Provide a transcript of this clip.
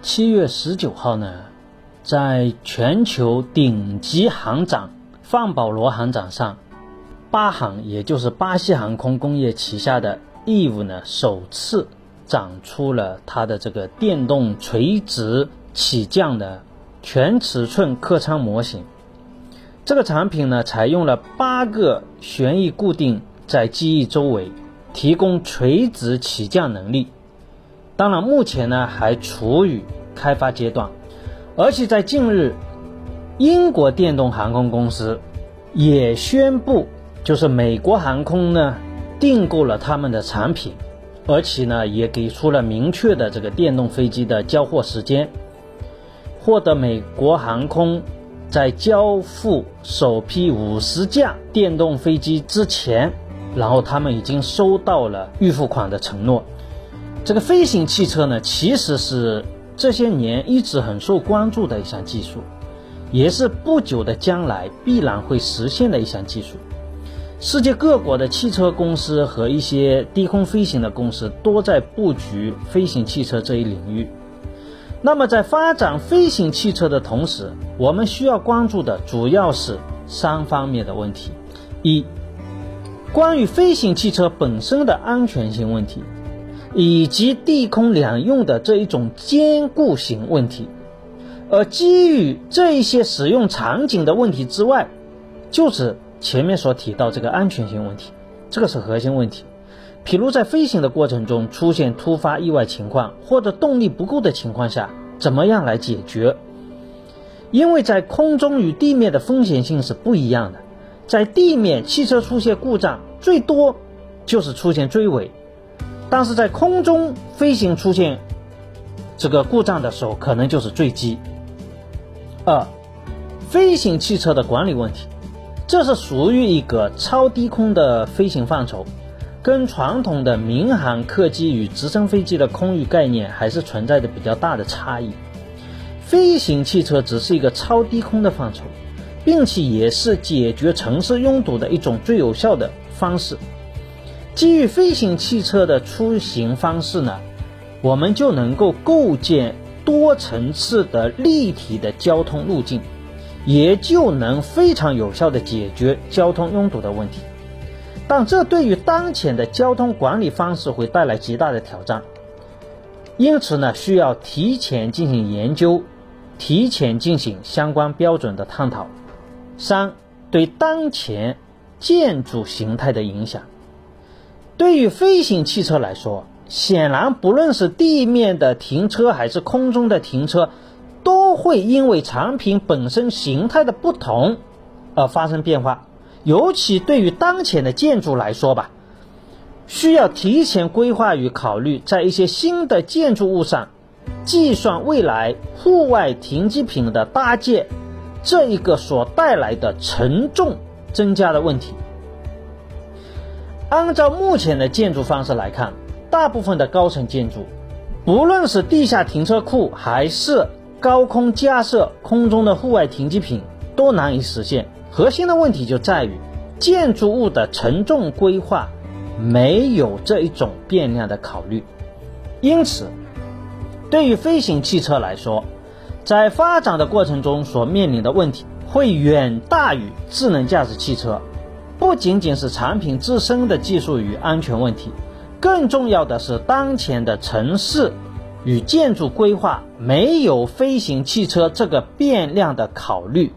七月十九号呢，在全球顶级航长范保罗航长上，巴航也就是巴西航空工业旗下的 Eve 呢，首次展出了它的这个电动垂直起降的全尺寸客舱模型。这个产品呢，采用了八个旋翼固定在机翼周围，提供垂直起降能力。当然，目前呢还处于开发阶段，而且在近日，英国电动航空公司也宣布，就是美国航空呢订购了他们的产品，而且呢也给出了明确的这个电动飞机的交货时间，获得美国航空。在交付首批五十架电动飞机之前，然后他们已经收到了预付款的承诺。这个飞行汽车呢，其实是这些年一直很受关注的一项技术，也是不久的将来必然会实现的一项技术。世界各国的汽车公司和一些低空飞行的公司都在布局飞行汽车这一领域。那么，在发展飞行汽车的同时，我们需要关注的主要是三方面的问题：一、关于飞行汽车本身的安全性问题，以及地空两用的这一种兼顾型问题；而基于这一些使用场景的问题之外，就是前面所提到这个安全性问题，这个是核心问题。譬如在飞行的过程中出现突发意外情况或者动力不够的情况下，怎么样来解决？因为在空中与地面的风险性是不一样的，在地面汽车出现故障最多就是出现追尾，但是在空中飞行出现这个故障的时候，可能就是坠机。二，飞行汽车的管理问题，这是属于一个超低空的飞行范畴。跟传统的民航客机与直升飞机的空域概念还是存在着比较大的差异。飞行汽车只是一个超低空的范畴，并且也是解决城市拥堵的一种最有效的方式。基于飞行汽车的出行方式呢，我们就能够构建多层次的立体的交通路径，也就能非常有效的解决交通拥堵的问题。但这对于当前的交通管理方式会带来极大的挑战，因此呢，需要提前进行研究，提前进行相关标准的探讨。三、对当前建筑形态的影响，对于飞行汽车来说，显然不论是地面的停车还是空中的停车，都会因为产品本身形态的不同而发生变化。尤其对于当前的建筑来说吧，需要提前规划与考虑，在一些新的建筑物上计算未来户外停机坪的搭建这一个所带来的承重增加的问题。按照目前的建筑方式来看，大部分的高层建筑，不论是地下停车库还是高空架设空中的户外停机坪，都难以实现。核心的问题就在于建筑物的承重规划没有这一种变量的考虑，因此，对于飞行汽车来说，在发展的过程中所面临的问题会远大于智能驾驶汽车。不仅仅是产品自身的技术与安全问题，更重要的是当前的城市与建筑规划没有飞行汽车这个变量的考虑。